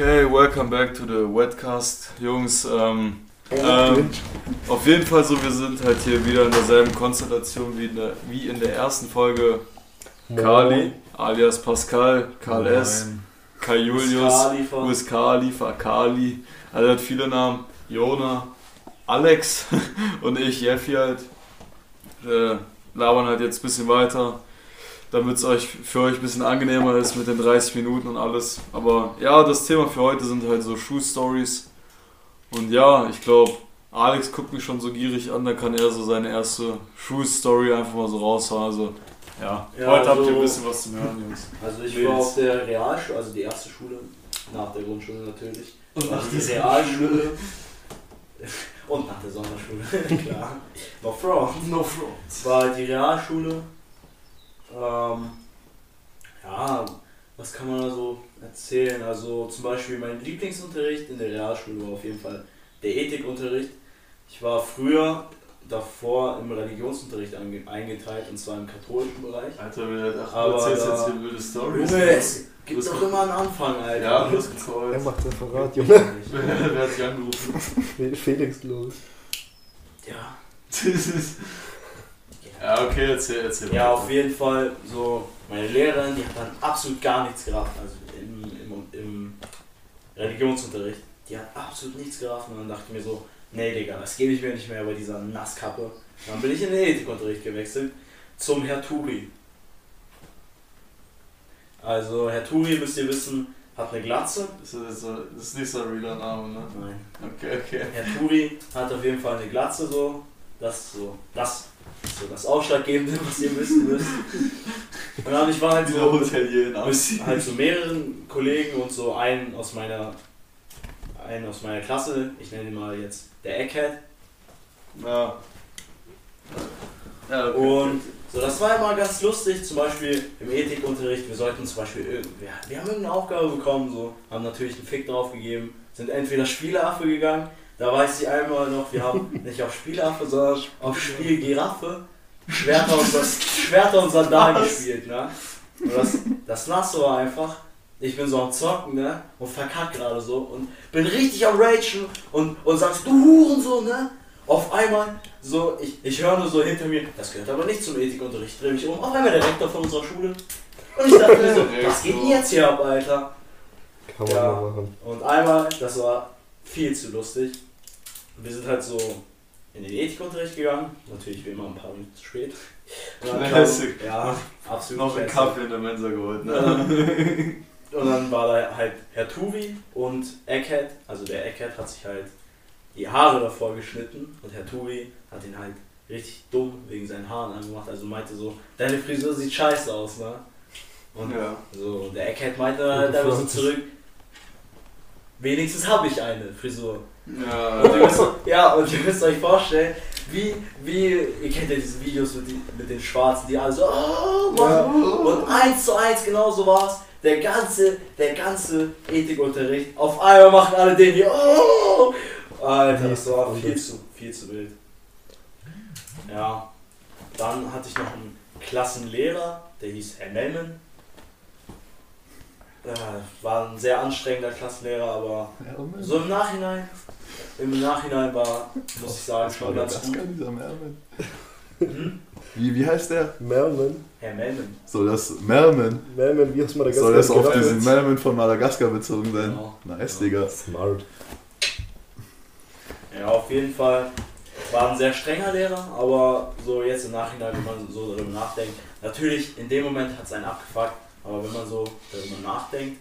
Okay, welcome back to the Wetcast, Jungs. Ähm, ähm, auf jeden Fall so, wir sind halt hier wieder in derselben Konstellation wie in der, wie in der ersten Folge. Kali, alias Pascal, Karl S, Kai Julius, Urs Khalifa, Kali, also er hat viele Namen, Jona, Alex und ich, Jeffi halt. Äh, labern halt jetzt ein bisschen weiter damit es euch für euch ein bisschen angenehmer ist mit den 30 Minuten und alles. Aber ja, das Thema für heute sind halt so Schuh-Stories. Und ja, ich glaube, Alex guckt mich schon so gierig an, da kann er so seine erste Schuh-Story einfach mal so raushauen. Also ja, ja heute also, habt ihr ein bisschen was zu hören, Jungs. Also ich war auf der Realschule, also die erste Schule, nach der Grundschule natürlich. Und nach der Realschule. Und nach der Sonderschule, klar. No front. No front. War die Realschule ähm, ja, was kann man da so erzählen? Also zum Beispiel mein Lieblingsunterricht in der Realschule war auf jeden Fall der Ethikunterricht. Ich war früher davor im Religionsunterricht eingeteilt und zwar im katholischen Bereich. Alter, wenn du erzählst jetzt hier wilde Storys. Junge, es gibt doch immer einen Anfang, Alter. Ja, los geht's Er macht Referat, Junge. Wer hat sich angerufen? Felix, los. Ja. Ja, okay, erzähl, erzähl. Ja, auf jeden Fall, so, meine Lehrerin, die hat dann absolut gar nichts gerafft, also im, im, im Religionsunterricht. Die hat absolut nichts gerafft und dann dachte ich mir so, nee, Digga, das gebe ich mir nicht mehr bei dieser Nasskappe. Dann bin ich in den Ethikunterricht gewechselt zum Herr Turi. Also, Herr Turi, müsst ihr wissen, hat eine Glatze. Das ist, das ist nicht so ein realer Name, ne? Nein. Okay, okay. Herr Turi hat auf jeden Fall eine Glatze, so. Das so. Das so das Ausschlaggebende, was ihr wissen müsst. Und dann ich war halt so, mit halt so mehreren Kollegen und so einen aus meiner einen aus meiner Klasse, ich nenne ihn mal jetzt der Eckhead. Ja. ja okay. Und so, das war immer ganz lustig, zum Beispiel im Ethikunterricht, wir sollten zum Beispiel, wir, wir haben irgendeine Aufgabe bekommen, so, haben natürlich einen Fick drauf gegeben, sind entweder Spielaffe gegangen da weiß ich einmal noch, wir haben nicht auf Spielaffe, sondern auf Spiel Giraffe Schwerter und, Schwerter und Sandalen gespielt. Ne? Und das, das Nasse war einfach, ich bin so am Zocken ne? und verkackt gerade so und bin richtig am Ragen und, und sagst, du Hurensohn, ne? Auf einmal, so, ich, ich höre nur so hinter mir, das gehört aber nicht zum Ethikunterricht, drehe mich um, auf einmal der Rektor von unserer Schule. Und ich dachte mir so, was geht denn jetzt hier ab, Alter? Kann man ja. machen. Und einmal, das war viel zu lustig, wir sind halt so in den Ethikunterricht gegangen, natürlich wie immer ein paar Minuten zu spät. Classic. Kam, ja, absolut. Noch einen Kaffee in der Mensa geholt, ne? und dann war da halt Herr Tuvi und Eckhead, also der Eckhead hat sich halt die Haare davor geschnitten und Herr Tuvi hat ihn halt richtig dumm wegen seinen Haaren angemacht, also meinte so, deine Frisur sieht scheiße aus, ne? Und ja. so, der Eckhead meinte halt da so zurück, wenigstens habe ich eine Frisur. Ja, und ihr müsst, ja, und ihr müsst euch vorstellen, wie, wie, ihr kennt ja diese Videos mit, die, mit den Schwarzen, die alle so, oh, ja. und eins zu eins genauso war's. Der ganze, der ganze Ethikunterricht, auf einmal machen alle den hier, oh, Alter, das war viel zu, viel zu wild. Ja, dann hatte ich noch einen Klassenlehrer, der hieß Herr Melman. war ein sehr anstrengender Klassenlehrer, aber so im Nachhinein im Nachhinein war, muss ich sagen, schon ganz gut. Dieser Merman. Hm? Wie, wie heißt der? Merman. Herr Melman. Soll das Merman? Merman, wie aus Madagaskar. Soll das auf diesen Merman von Madagaskar bezogen sein? Genau. Nice, Digga. Smart. Ja, auf jeden Fall war ein sehr strenger Lehrer, aber so jetzt im Nachhinein, wenn man so darüber nachdenkt, natürlich in dem Moment hat es einen abgefuckt, aber wenn man so darüber nachdenkt,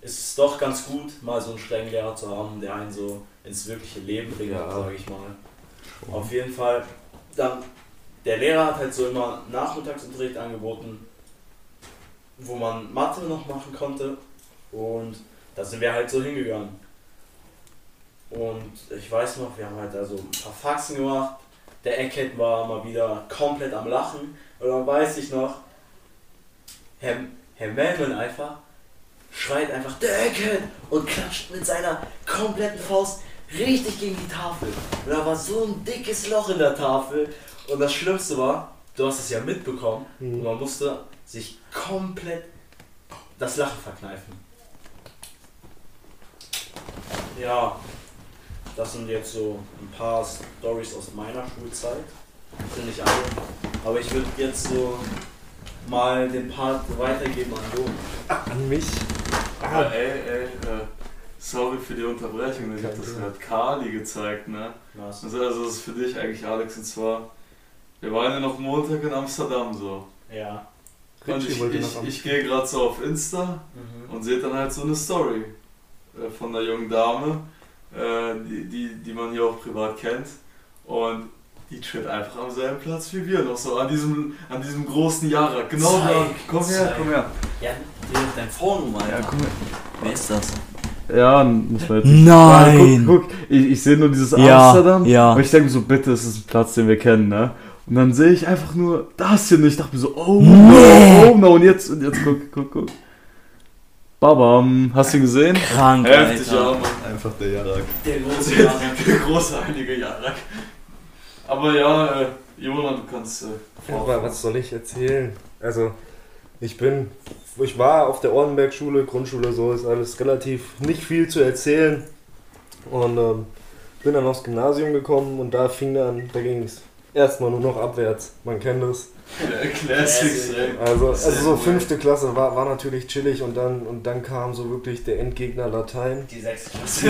ist es doch ganz gut, mal so einen strengen Lehrer zu haben, der einen so ins wirkliche Leben bringt, ja. sage ich mal. Auf jeden Fall. Dann, der Lehrer hat halt so immer Nachmittagsunterricht angeboten, wo man Mathe noch machen konnte. Und da sind wir halt so hingegangen. Und ich weiß noch, wir haben halt da so ein paar Faxen gemacht. Der Eckhead war mal wieder komplett am Lachen. Und dann weiß ich noch, Herr, Herr Melman einfach schreit einfach Deckel und klatscht mit seiner kompletten Faust richtig gegen die Tafel. Und da war so ein dickes Loch in der Tafel. Und das Schlimmste war, du hast es ja mitbekommen mhm. und man musste sich komplett das Lachen verkneifen. Ja, das sind jetzt so ein paar Stories aus meiner Schulzeit. Sind nicht alle. Aber ich würde jetzt so mal den Part weitergeben an du. An mich? Ah, ey, ey, äh, sorry für die Unterbrechung, ich hab das gerade Kali gezeigt, ne? Was? Also, also das ist für dich eigentlich, Alex, und zwar, wir waren ja noch Montag in Amsterdam so. Ja. Und Richie ich, ich, ich gehe gerade so auf Insta Mhm. und sehe dann halt so eine Story äh, von einer jungen Dame, äh, die, die, die man hier auch privat kennt. Und die chillt einfach am selben Platz wie wir noch so, an diesem, an diesem großen Jahrrad. Genau da. Zeig, Komm her, zeig. komm her. Ja, dein Phone, Alter. komm her. Wer ist das? Ja, muss man jetzt Nein! Guck, guck, ich, ich sehe nur dieses Ja, Amsterdam. ja. Und ich denke mir so, bitte, es ist ein Platz, den wir kennen, ne? Und dann sehe ich einfach nur das hier und ich dachte mir so, oh Nee. no, oh no, und jetzt, und jetzt guck, guck, guck. Babam, hast du ihn gesehen? Krank, Heftig, Alter. ja, Mann. Einfach der Jarak. Der große Mann. Der große einige Jahre. Aber ja, äh, Jona, du kannst. Äh, Ja, aber was soll ich erzählen? Also, ich bin, ich war auf der Ortenberg-Schule, Grundschule, so ist alles relativ nicht viel zu erzählen. Und ähm, bin dann aufs Gymnasium gekommen und da fing dann, da ging es erstmal nur noch abwärts. Man kennt es. Classics, ey. Also, also so fünfte Klasse war, war natürlich chillig und dann, und dann kam so wirklich der Endgegner Latein. Die sechste Klasse.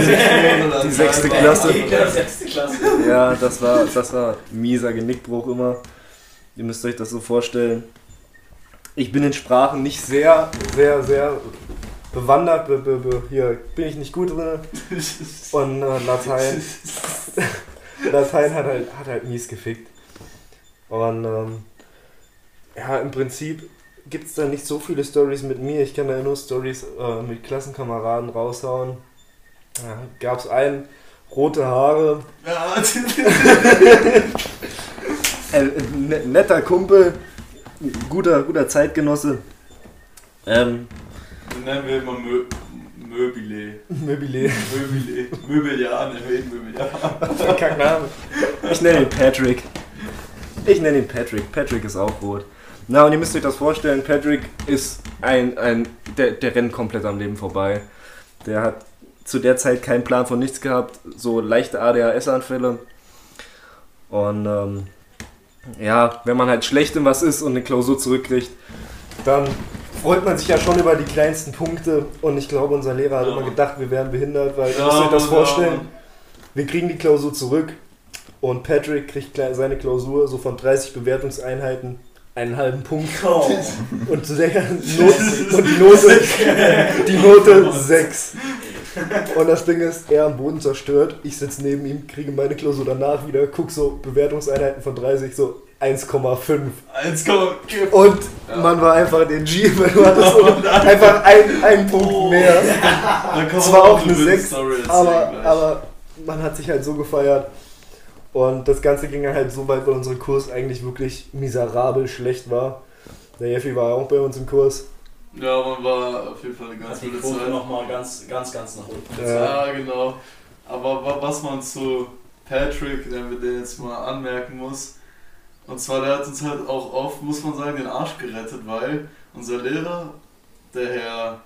Die sechste Klasse. Die sechste Klasse. Ja, das war, das war mieser Genickbruch immer. Ihr müsst euch das so vorstellen. Ich bin in Sprachen nicht sehr, sehr, sehr bewandert. Be, be, be, hier bin ich nicht gut drin. Und äh, Latein, Latein hat halt, hat halt mies gefickt. Und ähm, ja, im Prinzip gibt es da nicht so viele Stories mit mir. Ich kann da nur Stories äh, mit Klassenkameraden raushauen. Ja, Gab es einen, rote Haare, Ja, Äh, ne- netter Kumpel, guter, guter Zeitgenosse. Ähm, den nennen wir immer Mö Möbile. Möbile. Möbile. Möbeljahr, nennen wir ihn Möbeljahr. Kein Name. Ich nenne ihn Patrick. Ich nenne ihn Patrick. Patrick ist auch rot. Na, und ihr müsst euch das vorstellen, Patrick ist ein, ein der, der rennt komplett am Leben vorbei. Der hat zu der Zeit keinen Plan von nichts gehabt, so leichte ADHS-Anfälle. Und ähm, ja, wenn man halt schlecht in was ist und eine Klausur zurückkriegt, dann freut man sich ja schon über die kleinsten Punkte. Und ich glaube, unser Lehrer hat Ja, immer gedacht, wir wären behindert, weil ihr Ja, müsst euch das vorstellen. ja. Wir kriegen die Klausur zurück und Patrick kriegt seine Klausur so von 30 Bewertungseinheiten einen halben Punkt Oh. und, und die Note, die Note 6. Und das Ding ist, er am Boden zerstört, ich sitze neben ihm, kriege meine Klausur danach wieder, guck so Bewertungseinheiten von 30, so 1,5. Eins komm, gib. Und Ja. man war einfach den G, weil du hattest so einfach einen, einen Punkt Oh. mehr. Es war auch eine wilde 6, Story erzählen aber, aber man hat sich halt so gefeiert. Und das Ganze ging dann halt so weit, weil unser Kurs eigentlich wirklich miserabel schlecht war. Der Jeffi war ja auch bei uns im Kurs. Ja, man war auf jeden Fall eine ganz Hat die wilde Quote Zeit. nochmal ganz, ganz, ganz nach unten. Ja. Ja, genau. Aber wa- was man zu Patrick, wenn wir den jetzt mal anmerken muss, und zwar der hat uns halt auch oft, muss man sagen, den Arsch gerettet, weil unser Lehrer, der Herr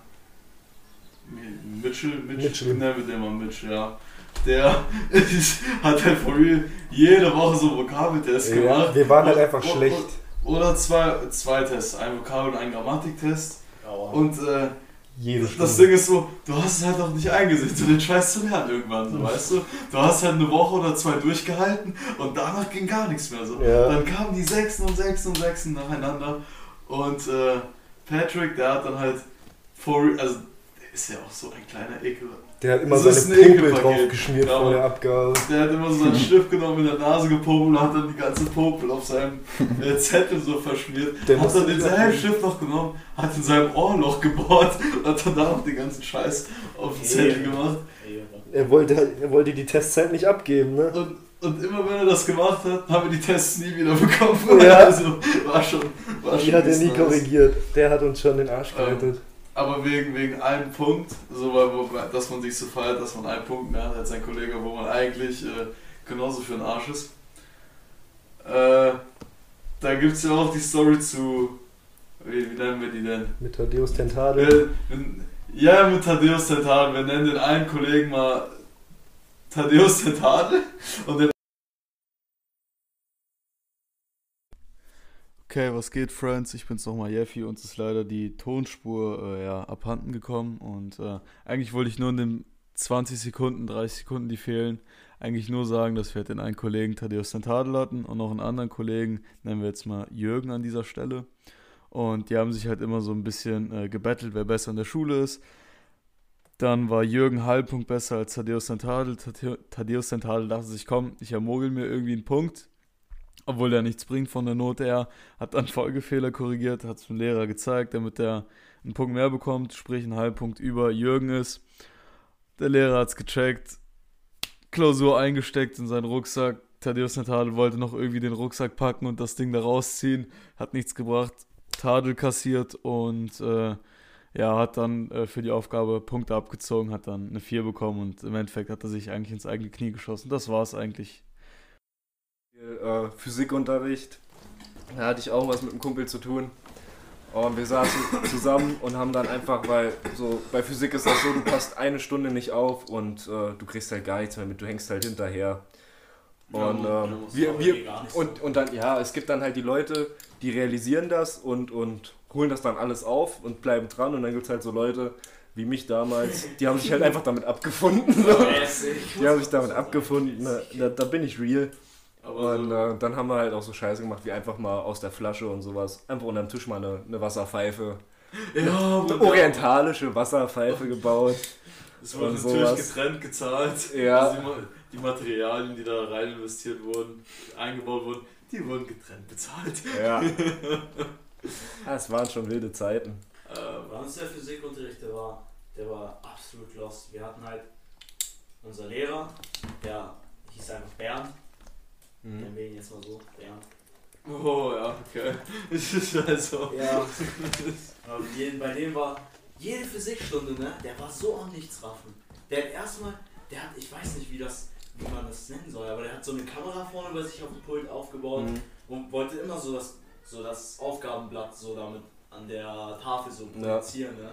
Mi- Mitchell, Mitchell, Mitchell. nennen wir den mal Mitchell, ja. Der ist, hat halt for real jede Woche so Vokabeltests Ja, gemacht. wir waren halt einfach und- schlecht. Oder zwei, zwei Tests, ein Vokabel- und ein Grammatiktest. Und äh, Jede das. Ding ist so, du hast es halt auch nicht eingesehen, so den Scheiß zu lernen irgendwann, so weißt du. Du hast halt eine Woche oder zwei durchgehalten und danach ging gar nichts mehr so. Ja. Dann kamen die Sechsen und Sechsen und Sechsen nacheinander und äh, Patrick, der hat dann halt vor, also ist ja auch so ein kleiner Ekel. Der hat immer Das ist seine ein Popel drauf geschmiert Ja, vor der. Abgabe. Der hat immer so seinen Stift genommen, in der Nase gepopelt und hat dann die ganze Popel auf seinem äh, Zettel so verschmiert. Der hat dann denselben. Stift noch genommen, hat in seinem Ohrloch gebohrt und hat dann da noch den ganzen Scheiß auf den Zettel gemacht. Er wollte, halt- er wollte die Testzeit nicht abgeben, ne? Und, und immer wenn er das gemacht hat, haben wir die Tests nie wieder bekommen. Ja. Also war schon. War Die schon hat er nie nice. korrigiert. Der hat uns schon den Arsch Ähm, gerettet. Aber wegen, wegen einem Punkt, so weil, wo, dass man sich so feiert, dass man einen Punkt mehr hat als sein Kollege, wo man eigentlich äh, genauso für den Arsch ist. Äh, da gibt es ja auch die Story zu. Wie, wie nennen wir die denn? Mit Thaddeus Tentadel. Wir, ja, mit Thaddeus Tental. Wir nennen den einen Kollegen mal Thaddeus Tentadel und den Okay, was geht, Friends? Ich bin's nochmal, Jeffy. Uns ist leider die Tonspur äh, ja, abhanden gekommen und äh, eigentlich wollte ich nur in den 20 Sekunden, 30 Sekunden, die fehlen, eigentlich nur sagen, dass wir den einen Kollegen Thaddeus Tentadel hatten und noch einen anderen Kollegen, nennen wir jetzt mal Jürgen an dieser Stelle. Und die haben sich halt immer so ein bisschen äh, gebettelt, wer besser in der Schule ist. Dann war Jürgen Halbpunkt besser als Thaddeus Tentadel. Thaddeus Tentadel dachte sich, komm, ich ermogel mir irgendwie einen Punkt obwohl der nichts bringt von der Note her, hat dann Folgefehler korrigiert, hat es dem Lehrer gezeigt, damit er einen Punkt mehr bekommt, sprich einen Halbpunkt über Jürgen ist. Der Lehrer hat es gecheckt, Klausur eingesteckt in seinen Rucksack. Thaddeus Natadel wollte noch irgendwie den Rucksack packen und das Ding da rausziehen, hat nichts gebracht. Tadel kassiert und äh, ja, hat dann äh, für die Aufgabe Punkte abgezogen, hat dann eine 4 bekommen und im Endeffekt hat er sich eigentlich ins eigene Knie geschossen. Das war es eigentlich äh, Physikunterricht. Da hatte ich auch was mit einem Kumpel zu tun. Und wir saßen zusammen und haben dann einfach, weil so bei Physik ist das so, du passt eine Stunde nicht auf und äh, du kriegst halt gar nichts mehr mit, du hängst halt hinterher. Und, ja, ähm, wir, wir, und, und dann, ja, es gibt dann halt die Leute, die realisieren das und, und holen das dann alles auf und bleiben dran. Und dann gibt es halt so Leute wie mich damals, die haben sich halt einfach damit abgefunden. So. Die haben sich damit abgefunden, da, da bin ich real. Und äh, dann haben wir halt auch so Scheiße gemacht, wie einfach mal aus der Flasche und sowas, einfach unter dem Tisch mal eine, eine Wasserpfeife, ja, eine orientalische Wasserpfeife gebaut. Es wurde natürlich sowas. getrennt gezahlt. Ja. Also die, die, Materialien, die da rein investiert wurden, eingebaut wurden, die wurden getrennt bezahlt. Ja. Es waren schon wilde Zeiten. Äh, bei uns der Physikunterricht, der war, der war absolut lost. Wir hatten halt unser Lehrer, der hieß einfach Bernd Mhm. Wir ihn jetzt mal so, Bernd. Oh ja, okay. also. Ja. bei dem war jede Physikstunde, ne? Der war so am Nichtsraffen. Der hat erstmal, der hat, ich weiß nicht, wie das, wie man das nennen soll, aber der hat so eine Kamera vorne bei sich auf dem Pult aufgebaut mhm. und wollte immer so das, so das Aufgabenblatt so damit an der Tafel so projizieren, ja. ne?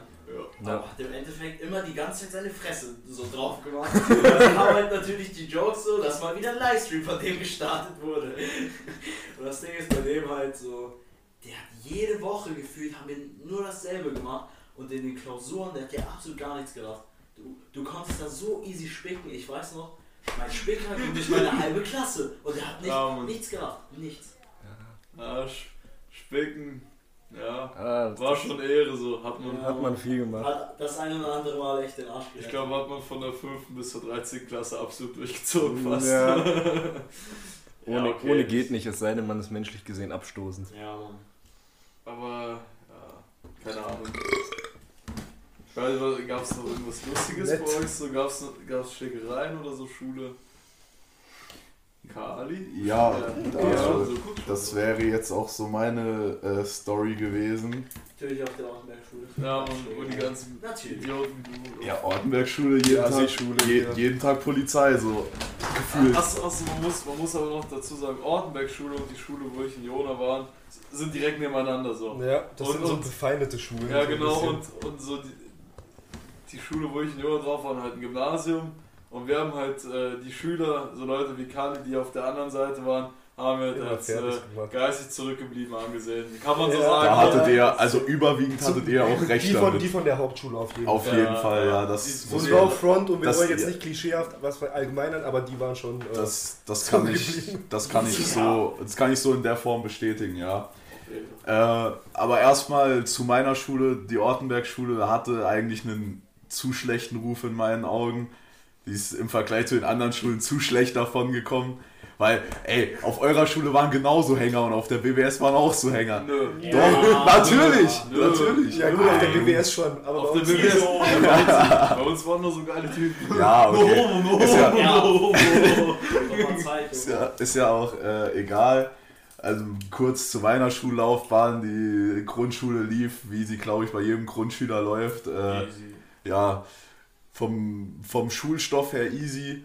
Ja. Aber hat im Endeffekt immer die ganze Zeit seine Fresse so drauf gemacht. dann haben halt natürlich die Jokes so, dass mal wieder ein Livestream von dem gestartet wurde. Und das Ding ist bei dem halt so, der hat jede Woche gefühlt, haben wir nur dasselbe gemacht und in den Klausuren, der hat ja absolut gar nichts gedacht. Du, du konntest da so easy spicken, ich weiß noch, mein Spicker ging durch meine halbe Klasse und der hat nicht, ja, nichts gedacht, nichts. Ja, Spicken ja, ah, war schon Ehre so. Hat man, ja, hat man viel gemacht. Hat das eine oder andere Mal echt den Arsch gerettet. Ich glaube, hat man von der 5. bis zur 13. Klasse absolut durchgezogen fast. Ja. ohne, ja, okay. ohne geht nicht, es sei denn, man ist menschlich gesehen abstoßend. Ja, Mann. Aber, ja, keine Ahnung. Gab es noch irgendwas Lustiges Nett. bei euch? So, Gab es Schlägereien oder so Schule? Kali? Ja, also, das wäre jetzt auch so meine äh, Story gewesen. Natürlich auf der Ortenberg-Schule. Ja, und, und die ganzen Idioten wie du. Ja, Ortenberg-Schule, jeden, ja, Tag, Schule, je, ja. jeden Tag Polizei, so gefühlt. Achso, achso man, muss, man muss aber noch dazu sagen, Ortenberg-Schule und die Schule, wo ich in Jona war, sind direkt nebeneinander so. Ja, das und, sind so befeindete Schulen. Ja, genau, und, und so die, die Schule, wo ich in Jona drauf war, halt ein Gymnasium und wir haben halt äh, die Schüler, so Leute wie Kali, die auf der anderen Seite waren, haben wir halt als äh, geistig zurückgeblieben angesehen. Kann man so ja. sagen. Da hattet ihr, also überwiegend hattet ihr auch recht die von, Die von der Hauptschule auf jeden Fall. Auf jeden ja, Fall, ja. Das die, muss war Front und wir wollen jetzt nicht klischeehaft was verallgemeinern, aber die waren schon. Äh, das, das, kann ich, das, kann ich so, das kann ich so in der Form bestätigen, ja. Äh, aber erstmal zu meiner Schule, die Ortenberg-Schule hatte eigentlich einen zu schlechten Ruf in meinen Augen. Die ist im Vergleich zu den anderen Schulen zu schlecht davon gekommen. Weil, ey, auf eurer Schule waren genauso Hänger und auf der BWS waren auch so Hänger. Nö. Doch, ja, natürlich, nö. natürlich. Ja gut, auf der BWS schon, aber auf der BWS. So, bei uns waren nur so geile Typen. Ja, okay. No, no, ist, ja, ja. ist, ja, ist ja auch äh, egal. Also kurz zu meiner Schullaufbahn, die Grundschule lief, wie sie, glaube ich, bei jedem Grundschüler läuft. Äh, ja, vom, vom Schulstoff her easy.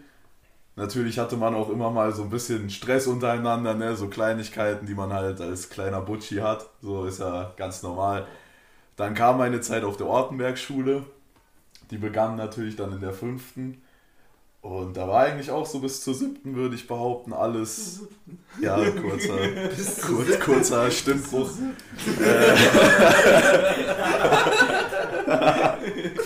Natürlich hatte man auch immer mal so ein bisschen Stress untereinander, ne? so Kleinigkeiten, die man halt als kleiner Butschi hat. So ist ja ganz normal. Dann kam meine Zeit auf der Ortenberg-Schule. Die begann natürlich dann in der fünften. Und da war eigentlich auch so bis zur siebten, würde ich behaupten, alles. Ja, kurzer, kurz, kurzer Stimmbruch.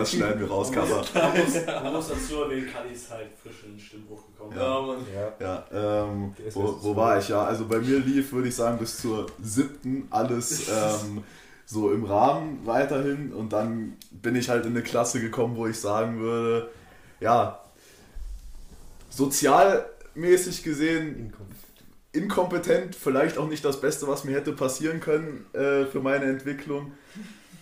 Ja, das schneiden wir raus, Kappa. Man muss, man muss dazu erwähnen, Kali ist halt frisch in den Stimmbruch gekommen. Ja, Mann. Ja, ähm, wo, wo war ich? Ja, also bei mir lief, würde ich sagen, bis zur siebten alles ähm, so im Rahmen weiterhin. Und dann bin ich halt in eine Klasse gekommen, wo ich sagen würde, ja, sozialmäßig gesehen inkompetent, vielleicht auch nicht das Beste, was mir hätte passieren können äh, für meine Entwicklung.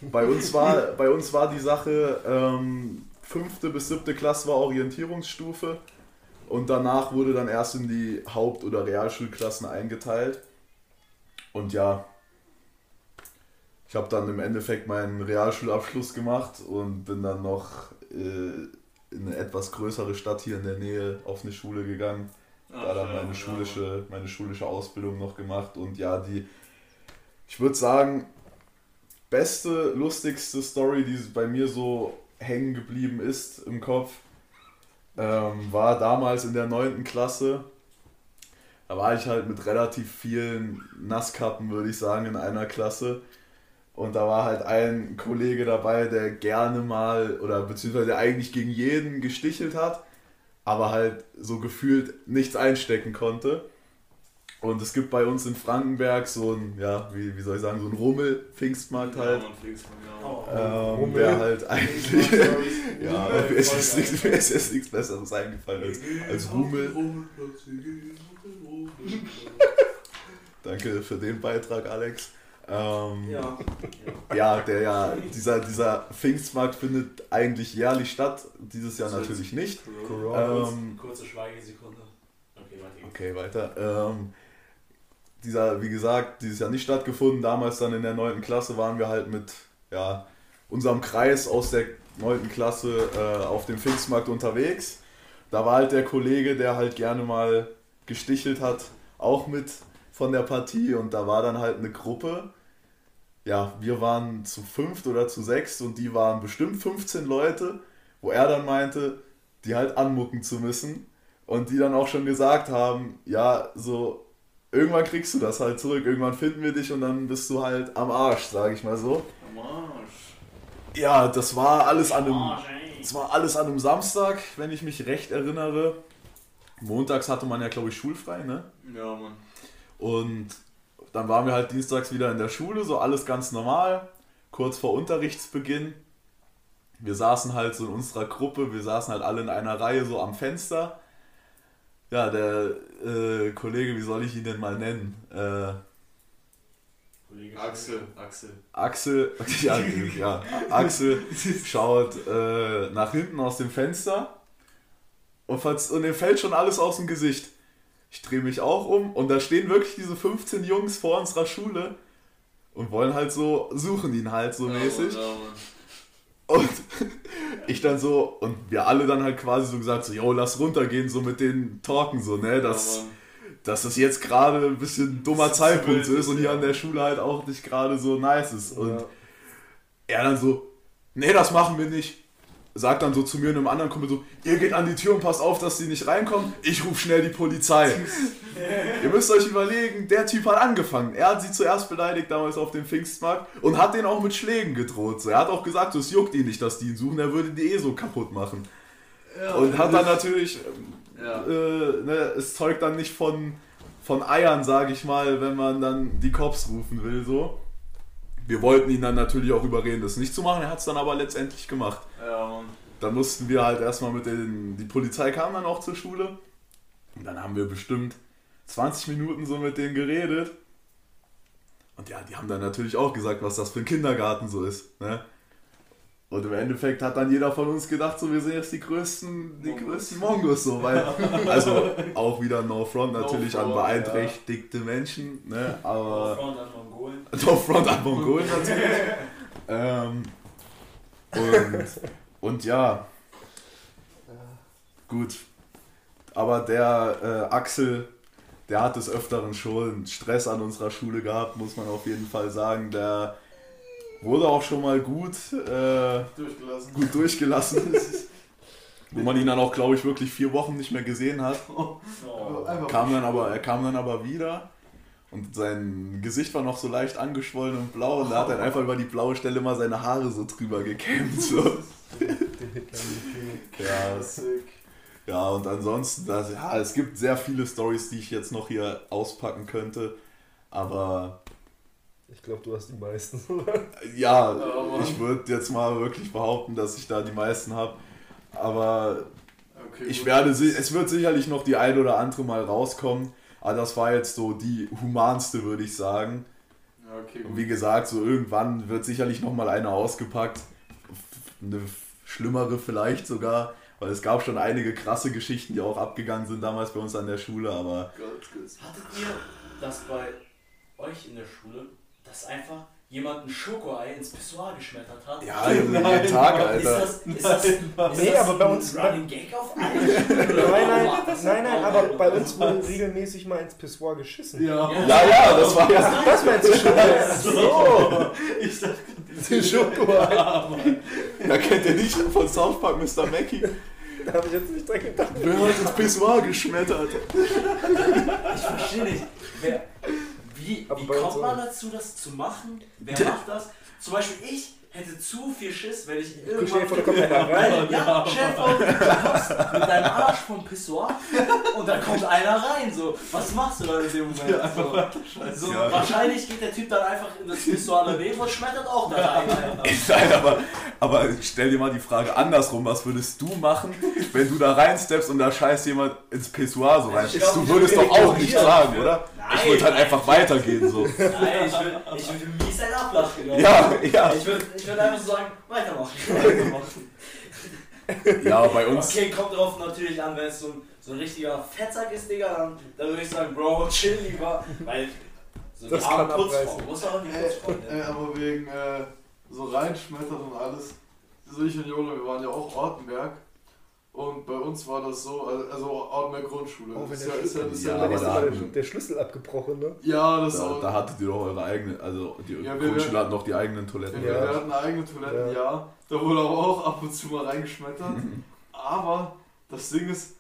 Bei uns war, bei uns war die Sache, ähm, fünfte bis siebte Klasse war Orientierungsstufe und danach wurde dann erst in die Haupt- oder Realschulklassen eingeteilt. Und ja, ich habe dann im Endeffekt meinen Realschulabschluss gemacht und bin dann noch äh, in eine etwas größere Stadt hier in der Nähe auf eine Schule gegangen. da dann meine schulische, meine schulische Ausbildung noch gemacht und ja, die, ich würde sagen, beste, lustigste Story, die bei mir so hängen geblieben ist im Kopf, ähm, war damals in der 9. Klasse. Da war ich halt mit relativ vielen Nasskappen, würde ich sagen, in einer Klasse. Und da war halt ein Kollege dabei, der gerne mal oder beziehungsweise eigentlich gegen jeden gestichelt hat, aber halt so gefühlt nichts einstecken konnte. Und es gibt bei uns in Frankenberg so ein, ja, wie, wie soll ich sagen, so ein Rummel, Pfingstmarkt halt. Ja, Mann, Pfingstmarkt, ja. Oh, Ähm, der halt eigentlich. ja, aber mir ist jetzt nichts, mir ist jetzt nichts Besseres eingefallen als, als Rummel. Danke für den Beitrag, Alex. Ähm, Ja. ja, der ja, dieser, dieser Pfingstmarkt findet eigentlich jährlich statt, dieses Jahr natürlich nicht. Ähm, Kurze Schweigesekunde. Okay, weiter. Okay, weiter. Ähm, dieser, wie gesagt, dieses Jahr nicht stattgefunden. Damals dann in der 9. Klasse waren wir halt mit ja, unserem Kreis aus der 9. Klasse äh, auf dem Pfingstmarkt unterwegs. Da war halt der Kollege, der halt gerne mal gestichelt hat, auch mit von der Partie und da war dann halt eine Gruppe. Ja, wir waren zu fünft oder zu sechst und die waren bestimmt 15 Leute, wo er dann meinte, die halt anmucken zu müssen und die dann auch schon gesagt haben, ja, so irgendwann kriegst du das halt zurück, irgendwann finden wir dich und dann bist du halt am Arsch, sag ich mal so. Am Arsch. Ja, das war alles an einem, das war alles an einem Samstag, wenn ich mich recht erinnere. Montags hatte man ja, glaube ich, schulfrei, ne? Ja, Mann. Und dann waren wir halt dienstags wieder in der Schule, so alles ganz normal, kurz vor Unterrichtsbeginn. Wir saßen halt so in unserer Gruppe, wir saßen halt alle in einer Reihe so am Fenster. Ja, der äh, Kollege, wie soll ich ihn denn mal nennen? Äh, Kollege Axel, Axel. Axel, ja, ja, Axel schaut äh, nach hinten aus dem Fenster und, und ihm fällt schon alles aus dem Gesicht. Ich drehe mich auch um und da stehen wirklich diese 15 Jungs vor unserer Schule und wollen halt so, suchen ihn halt so mäßig. Ja. Und ich dann so, und wir alle dann halt quasi so gesagt, so, yo, lass runtergehen, so mit den Talken, so, ne, dass, Ja, dass das jetzt gerade ein bisschen ein dummer Das ist Zeitpunkt wild, ist und hier ja. an der Schule halt auch nicht gerade so nice ist. Und Ja. er dann so, nee, das machen wir nicht. Sagt dann so zu mir und einem anderen Kumpel so, ihr geht an die Tür und passt auf, dass die nicht reinkommen. Ich rufe schnell die Polizei. ihr müsst euch überlegen, der Typ hat angefangen. Er hat sie zuerst beleidigt damals auf dem Pfingstmarkt und hat den auch mit Schlägen gedroht. So, er hat auch gesagt, so, es juckt ihn nicht, dass die ihn suchen, er würde die eh so kaputt machen. und hat dann natürlich, Ja. äh, ne, es zeugt dann nicht von, von Eiern, sage ich mal, wenn man dann die Cops rufen will, so. Wir wollten ihn dann natürlich auch überreden, das nicht zu machen, er hat es dann aber letztendlich gemacht. Ja, Mann. Dann mussten wir halt erstmal mit den, die Polizei kam dann auch zur Schule und dann haben wir bestimmt 20 Minuten so mit denen geredet. Und ja, die haben dann natürlich auch gesagt, was das für ein Kindergarten so ist. Ne? Und im Endeffekt hat dann jeder von uns gedacht, so wir sind jetzt die größten, die Mongos. größten Mongos so, weil also auch wieder No Front natürlich No an front, beeinträchtigte Menschen, ne? aber Front an Mongolen. No Front an Mongolen natürlich. ähm, und, und ja, gut. Aber der äh, Axel, der hat des Öfteren schon Stress an unserer Schule gehabt, muss man auf jeden Fall sagen. Der wurde auch schon mal gut, äh, Durchgelassen. gut durchgelassen. wo man ihn dann auch, glaube ich, wirklich vier Wochen nicht mehr gesehen hat. Oh. Kam dann aber, er kam dann aber wieder und sein Gesicht war noch so leicht angeschwollen und blau und da hat er einfach über die blaue Stelle mal seine Haare so drüber gekämmt. So. Ja, ja, und ansonsten, das, ja, es gibt sehr viele Stories, die ich jetzt noch hier auspacken könnte. Aber Ich glaube, du hast die meisten. ja, Mann. ich würde jetzt mal wirklich behaupten, dass ich da die meisten habe. Aber Okay, ich gut. werde, es wird sicherlich noch die ein oder andere mal rauskommen. Aber das war jetzt so die humanste, würde ich sagen. Okay, Und wie gesagt, so irgendwann wird sicherlich noch mal eine ausgepackt. Eine schlimmere vielleicht sogar. Weil es gab schon einige krasse Geschichten, die auch abgegangen sind damals bei uns an der Schule. Aber Gott. Hattet ihr das bei euch in der Schule, dass einfach jemand ein Schokoei ins Pissoir geschmettert hat? ja, jeden Tag, Ist Alter. das, ist das, ist Nee, das aber bei uns- ein Running Gag auf oder Nein, nein, nein, nein, aber bei uns wurde regelmäßig mal ins Pissoir geschissen. Ja. Ja, ja, das war ja. Das meinst du schon? So. Ich dachte, Den Schokoei. Ja, kennt ihr nicht von South Park Mr. Mackey? Da habe ich jetzt nicht dran gedacht. Wer hat ins Pissoir geschmettert? Ich verstehe nicht. Wer, wie Aber wie kommt man dazu, das zu machen? Wer macht das? Zum Beispiel ich hätte zu viel Schiss, wenn ich irgendwann... vor, da kommt einer rein. Ja, Chef, du kommst mit deinem Arsch vom Pissoir und da kommt einer rein. So, was machst du dann in dem Moment? So, so, Ja. Wahrscheinlich geht der Typ dann einfach in das Pissoir daneben und schmettert auch da rein. Nein, aber, aber stell dir mal die Frage andersrum. Was würdest du machen, wenn du da reinsteppst und da scheißt jemand ins Pissoir so rein? Ich glaub, Du würdest würde doch auch nicht sagen, oder? Ich würde halt einfach weitergehen so. Nein, ich würde ich würd mies einen ablachen. ich. Ja, ja. Ich würde ich würd einfach so sagen, weitermachen. weitermachen. Ja, bei uns. Okay, kommt drauf natürlich an, wenn es so ein, so ein richtiger Fettsack ist, Digga, dann, dann würde ich sagen, Bro, chill lieber. Weil so Das die arme kann Putzfrau muss auch die Putzfrau äh, nennen. aber wegen äh, so reinschmettern und alles. So ich und Jolo, wir waren ja auch Ortenberg. Und bei uns war das so, also- also Ortenberg Grundschule. Auch wenn Das der ist ja, ist ja, Schlüssel, ist Ja, ja, ist da aber der, hatten- der Schlüssel abgebrochen, ne? ja, das Da, auch. da hattet ihr doch eure eigene, also die Ja, wir- Grundschule hat noch die eigenen Toiletten. Ja. wir hatten eigene Toiletten, ja. Ja. Da wurde aber auch ab und zu mal reingeschmettert. aber das Ding ist,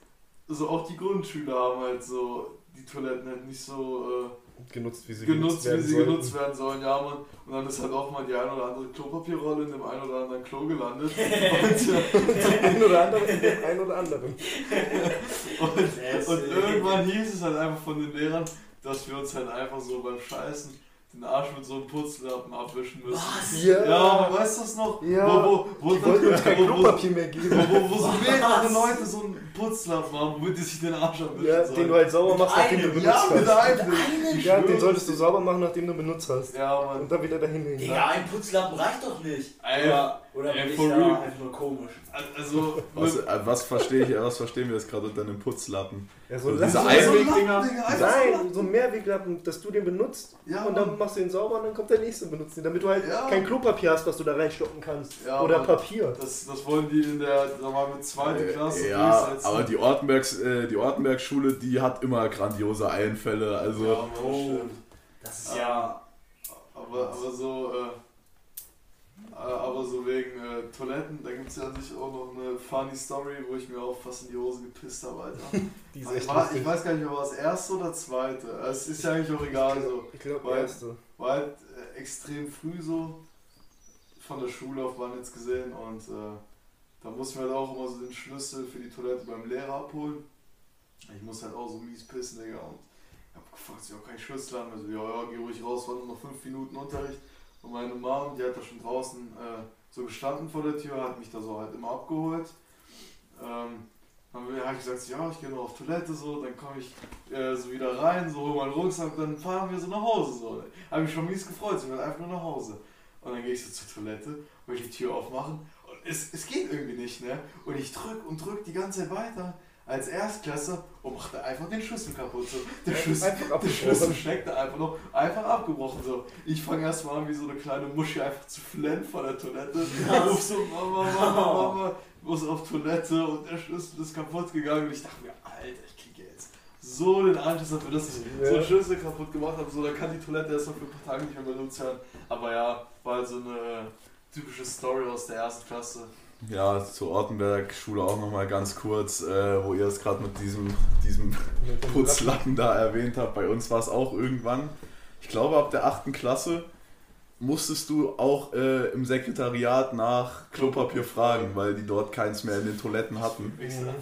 so auch die Grundschüler haben halt so die Toiletten halt nicht so Genutzt, wie sie genutzt, wie werden sie sollten. genutzt werden sollen. Ja, man. Und dann ist halt auch mal die ein oder andere Klopapierrolle in dem ein oder anderen Klo gelandet. und, äh, Ein oder anderen, in dem einen oder anderen. und, und irgendwann hieß es halt einfach von den Lehrern, dass wir uns halt einfach so beim Scheißen den Arsch mit so einem Putzlappen abwischen müssen. Was? Ja, Ja, weißt du das noch? Ja. Wo, wo, wo, die wollten uns kein Klopapier mehr geben. wo, wo, wo so mehrere? Leute so einen Putzlappen haben, womit die sich den Arsch abwischen Ja, sollen. den du halt sauber machst, nachdem du einem, benutzt ja, mit hast. einem. Ich Ja, den solltest du sauber machen, nachdem du benutzt hast. Ja, Mann. Und dann wieder dahin legen. Digga, ein Putzlappen reicht doch nicht. Ey, Oder, ey, bin ich da real. einfach nur komisch? Also, Was, äh, was verstehe ich, was verstehen wir jetzt gerade unter einem Putzlappen? Ja, so So lass diese so- Einwegdinger? Nein, so ein Mehrweglappen, dass du den benutzt Ja, und dann Mann. machst du ihn sauber und dann kommt der nächste und benutzt ihn, damit du halt Ja. kein Klopapier hast, was du da reinstoppen kannst. Ja, Oder. Papier. Das, das wollen die in der, da waren wir zweite Klasse Ja, durchsetzen. aber die Ortenbergs, äh, die Ortenberg-Schule, die hat immer grandiose Einfälle. Also Ja, Mann, Oh. stimmt. Das ist ja. Aber, aber so, äh, äh, aber so wegen äh, Toiletten, da gibt es ja natürlich auch noch eine funny Story, wo ich mir auch fast in die Hose gepisst habe, Alter. Die ist echt war, ich weiß gar nicht mehr, war es erste oder zweite. Es ist ja eigentlich auch egal so. Ich glaube, Weil- erste. War halt äh, extrem früh so von der Schullaufbahn jetzt gesehen und äh, da mussten wir halt auch immer so den Schlüssel für die Toilette beim Lehrer abholen. Ich muss halt auch so mies pissen, Digga. Und ich hab gefragt, sie auch keinen Schlüssel haben. Also, ja, ja, geh ruhig raus, war nur noch fünf Minuten Unterricht. Und meine Mom, die hat da schon draußen äh, so gestanden vor der Tür, hat mich da so halt immer abgeholt. Ähm, dann habe ich gesagt, ja, ich gehe noch auf Toilette, so, dann komme ich äh, so wieder rein, so hol meinen Rucksack, dann fahren wir so nach Hause. So. Habe mich schon mies gefreut, sie will einfach nur nach Hause. Und dann gehe ich so zur Toilette, will die Tür aufmachen und es, es geht irgendwie nicht, ne? Und ich drück und drück die ganze Zeit weiter als Erstklässler und machte einfach den Schlüssel kaputt. So. Der, Schlüssel, der Schlüssel steckte einfach noch, einfach abgebrochen. So. Ich fange erstmal an, wie so eine kleine Muschi einfach zu flennen vor der Toilette. Ruf so, Mama, Mama, Mama, muss auf Toilette und der Schlüssel ist kaputt gegangen. Und ich dachte mir, Alter, ich kriege jetzt so den Anschluss dafür, dass ich so Ja. einen Schlüssel kaputt gemacht habe. So, da kann die Toilette erstmal für ein paar Tage nicht mehr benutzt werden. Aber ja, war halt so eine typische Story aus der ersten Klasse. Ja, zur Ortenberg-Schule auch nochmal ganz kurz, äh, wo ihr es gerade mit diesem, diesem Putzlappen da erwähnt habt. Bei uns war es auch irgendwann, ich glaube ab der 8. Klasse musstest du auch äh, im Sekretariat nach Klopapier fragen, weil die dort keins mehr in den Toiletten hatten.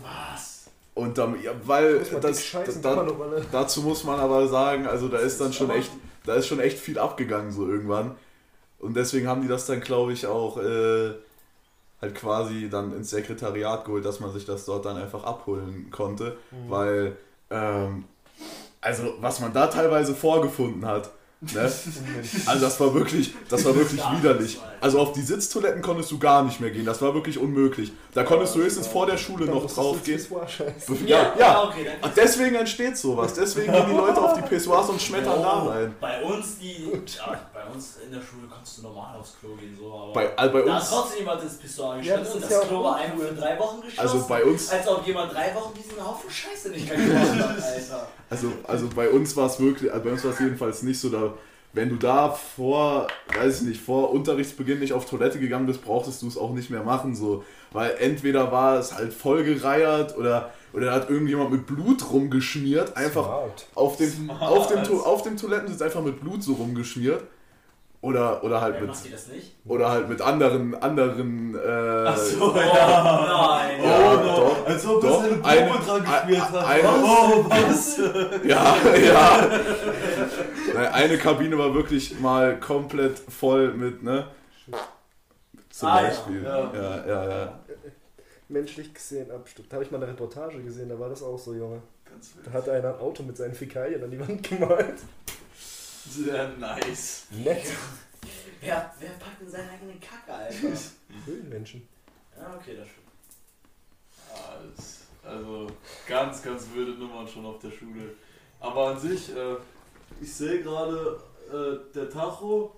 Was? Und dann, ja, weil das, da, dazu muss man aber sagen, also da ist dann schon echt, da ist schon echt viel abgegangen so irgendwann. Und deswegen haben die das dann, glaube ich, auch äh, halt quasi dann ins Sekretariat geholt, dass man sich das dort dann einfach abholen konnte. Mhm. Weil, ähm, also was man da teilweise vorgefunden hat, Ne? Also das war wirklich, das war wirklich widerlich. Also auf die Sitztoiletten konntest du gar nicht mehr gehen. Das war wirklich unmöglich. Da konntest du höchstens vor der Schule noch drauf gehen. Ja, ja. Deswegen entsteht sowas. Deswegen gehen die Leute auf die Pissoirs und schmettern da rein. Bei uns die, ja, bei uns in der Schule konntest du normal aufs Klo gehen so. Aber bei, also bei uns. Da hat trotzdem jemand ins Pissoir geschnitten und das Klo war einfach für drei Wochen geschlossen. Also bei uns. Als ob jemand drei Wochen diesen Haufen Scheiße nicht gemacht hat, Alter. Also, also bei uns war es wirklich, also bei uns war es jedenfalls nicht so, da, wenn du da vor, weiß ich nicht, vor Unterrichtsbeginn nicht auf Toilette gegangen bist, brauchtest du es auch nicht mehr machen, so. Weil entweder war es halt vollgereiert oder, oder hat irgendjemand mit Blut rumgeschmiert, einfach auf dem, auf, dem, auf dem Toilettensitz einfach mit Blut so rumgeschmiert. Oder, oder halt mit. Oder halt mit anderen, anderen. Äh, Ach so, ja. nein. Oh, ja, doch. Als ob das eine Probe dran gespielt hat. Eine, oh, was? Ja, ja. Nein, eine Kabine war wirklich mal komplett voll mit, ne? Zum ah, Beispiel. Ja. ja, ja, ja. Menschlich gesehen abstimmt. Da habe ich mal eine Reportage gesehen, da war das auch so, Junge. Da hat einer ein Auto mit seinen Fäkalien an die Wand gemalt. Sehr nice. Nett. Wer, wer packt in seinen eigenen Kacke, Alter? Höhlenmenschen. Ja, okay, das stimmt. Ja, also ganz, ganz wilde Nummern schon auf der Schule. Aber an sich, äh, ich sehe gerade äh, der Tacho.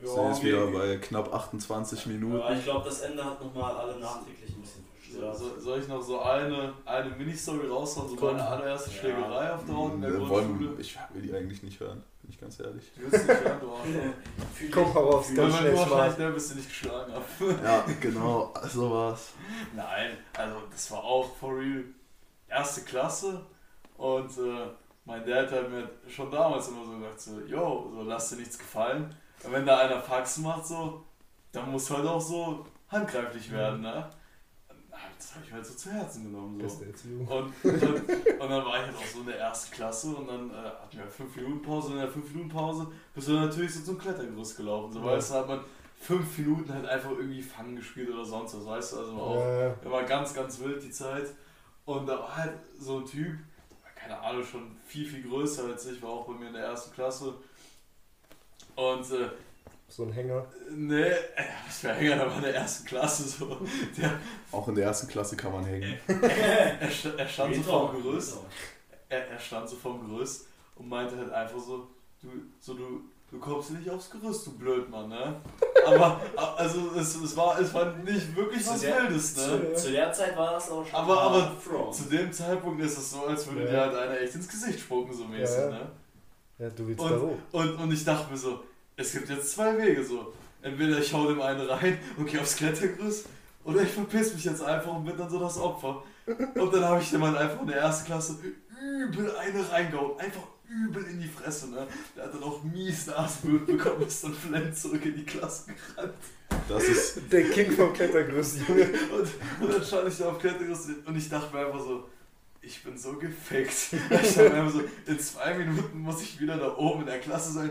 Ja, sind jetzt wieder bei knapp 28 Minuten. Ja, ich glaube, das Ende hat nochmal alle nachträglich ein bisschen verstört. So, soll ich noch so eine, eine Mini-Story raushauen, so meine allererste Schlägerei ja. auf der Haut in der Grundschule? Ich will die eigentlich nicht hören bin ich ganz ehrlich. Du wirst nicht hören, du Komm heraus, ganz schnell wahrscheinlich der bist du nicht geschlagen ab. Ja, genau, so war's. Nein, also das war auch for real erste Klasse und äh, mein Dad hat mir schon damals immer so gesagt, so, yo, so lass dir nichts gefallen. Und wenn da einer Faxen macht, so, dann muss halt auch so handgreiflich werden, ne? das habe ich mir halt so zu Herzen genommen. So. Und, und, dann, und dann war ich halt auch so in der ersten Klasse und dann äh, hatten wir 5 Minuten Pause und in der 5 Minuten Pause bist du natürlich so zum Klettergerüst gelaufen. So, ja. weißt du, hat man 5 Minuten halt einfach irgendwie Fangen gespielt oder sonst was, weißt du, also auch, ja. war ganz, ganz wild die Zeit. Und da war halt so ein Typ, keine Ahnung, schon viel, viel größer als ich, war auch bei mir in der ersten Klasse. Und äh, so ein Hänger? Nee, was für ein Hänger, da war in der ersten Klasse so. Der, Auch in der ersten Klasse kann man hängen. er, er, stand so vorm Gerüst. Er, er stand so vorm Gerüst und meinte halt einfach so, du, so du, du kommst nicht aufs Gerüst, du Blödmann, ne? Aber, also, es, es, war, es war nicht wirklich was Wildes, ne? Zu, zu, der Zeit war das auch schon. Aber, aber zu dem Zeitpunkt ist es so, als würde ja. dir halt einer echt ins Gesicht spucken, so mäßig, ja, ja. ne? Ja, du willst und, da hoch. Und, und ich dachte mir so, es gibt jetzt zwei Wege so. Entweder ich hau dem einen rein und gehe aufs Klettergerüst oder ich verpiss mich jetzt einfach und bin dann so das Opfer. Und dann habe ich dem halt einfach in der ersten Klasse übel eine reingehauen. Einfach übel in die Fresse, ne? Der hat dann auch mies Nasenblut bekommen, ist dann flennt zurück in die Klasse gerannt. Das ist der King vom Klettergerüst, Junge. Und, und dann stand ich da auf Klettergerüst und ich dachte mir einfach so, ich bin so gefickt. Ich dachte mir einfach so, in zwei Minuten muss ich wieder da oben in der Klasse sein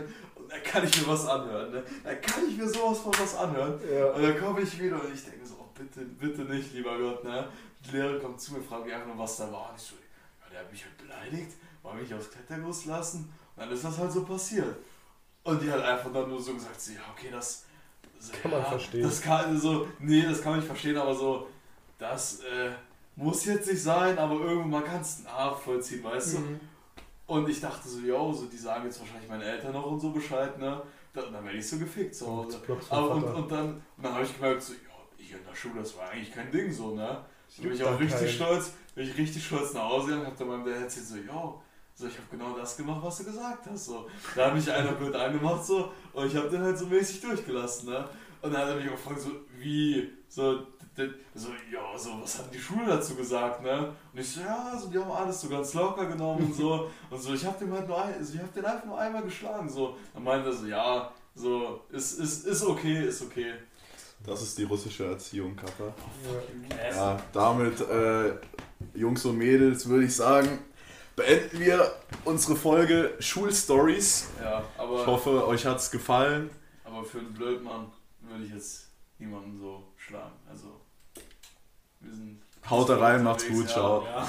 da kann ich mir was anhören. Ne? Da kann ich mir sowas von was anhören. Ja. Und dann komme ich wieder und ich denke so, oh, bitte, bitte nicht, lieber Gott. Ne? Die Lehrerin kommt zu mir, fragt mich einfach nur, was da war. Und ich so, ja, der hat mich halt beleidigt, wollte mich aufs Kletterguss lassen. Und dann ist das halt so passiert. Und die hat einfach dann nur so gesagt, so, ja, okay, das so, kann man verstehen. Das kann so, nee, das kann ich verstehen, aber so, das äh, muss jetzt nicht sein, aber irgendwann mal kannst du nachvollziehen, weißt mhm. du? Und ich dachte so, yo, so, die sagen jetzt wahrscheinlich meine Eltern noch und so Bescheid, ne? Dann, dann werde ich so gefickt zu Hause. Aber, und, und dann, dann habe ich gemerkt, so, ja, hier in der Schule, das war eigentlich kein Ding so, ne? Da bin ich auch richtig kein... stolz, bin ich richtig stolz nach Hause gegangen, hab dann meinem Dad erzählt, so, yo, so, ich habe genau das gemacht, was du gesagt hast. So. Da hat mich einer blöd angemacht so, und ich habe den halt so mäßig durchgelassen. Ne? Und dann hat er mich auch gefragt, so, wie? So, so, ja, so, was hat die Schule dazu gesagt, ne? Und ich so, ja, so, die haben alles so ganz locker genommen und so. Und so, ich hab den halt nur, ein, also ich hab den einfach nur einmal geschlagen, so. Dann meinte er so, ja, so, ist, ist, ist okay, ist okay. Das ist die russische Erziehung, Kappa. Ja, ja damit, äh, Jungs und Mädels, würde ich sagen, beenden wir unsere Folge Schulstories. Ja, aber. Ich hoffe, euch hat es gefallen. Aber für einen Blödmann würde ich jetzt niemanden so schlagen. Also, wir sind. Haut da rein, macht's gut, ciao. Ja.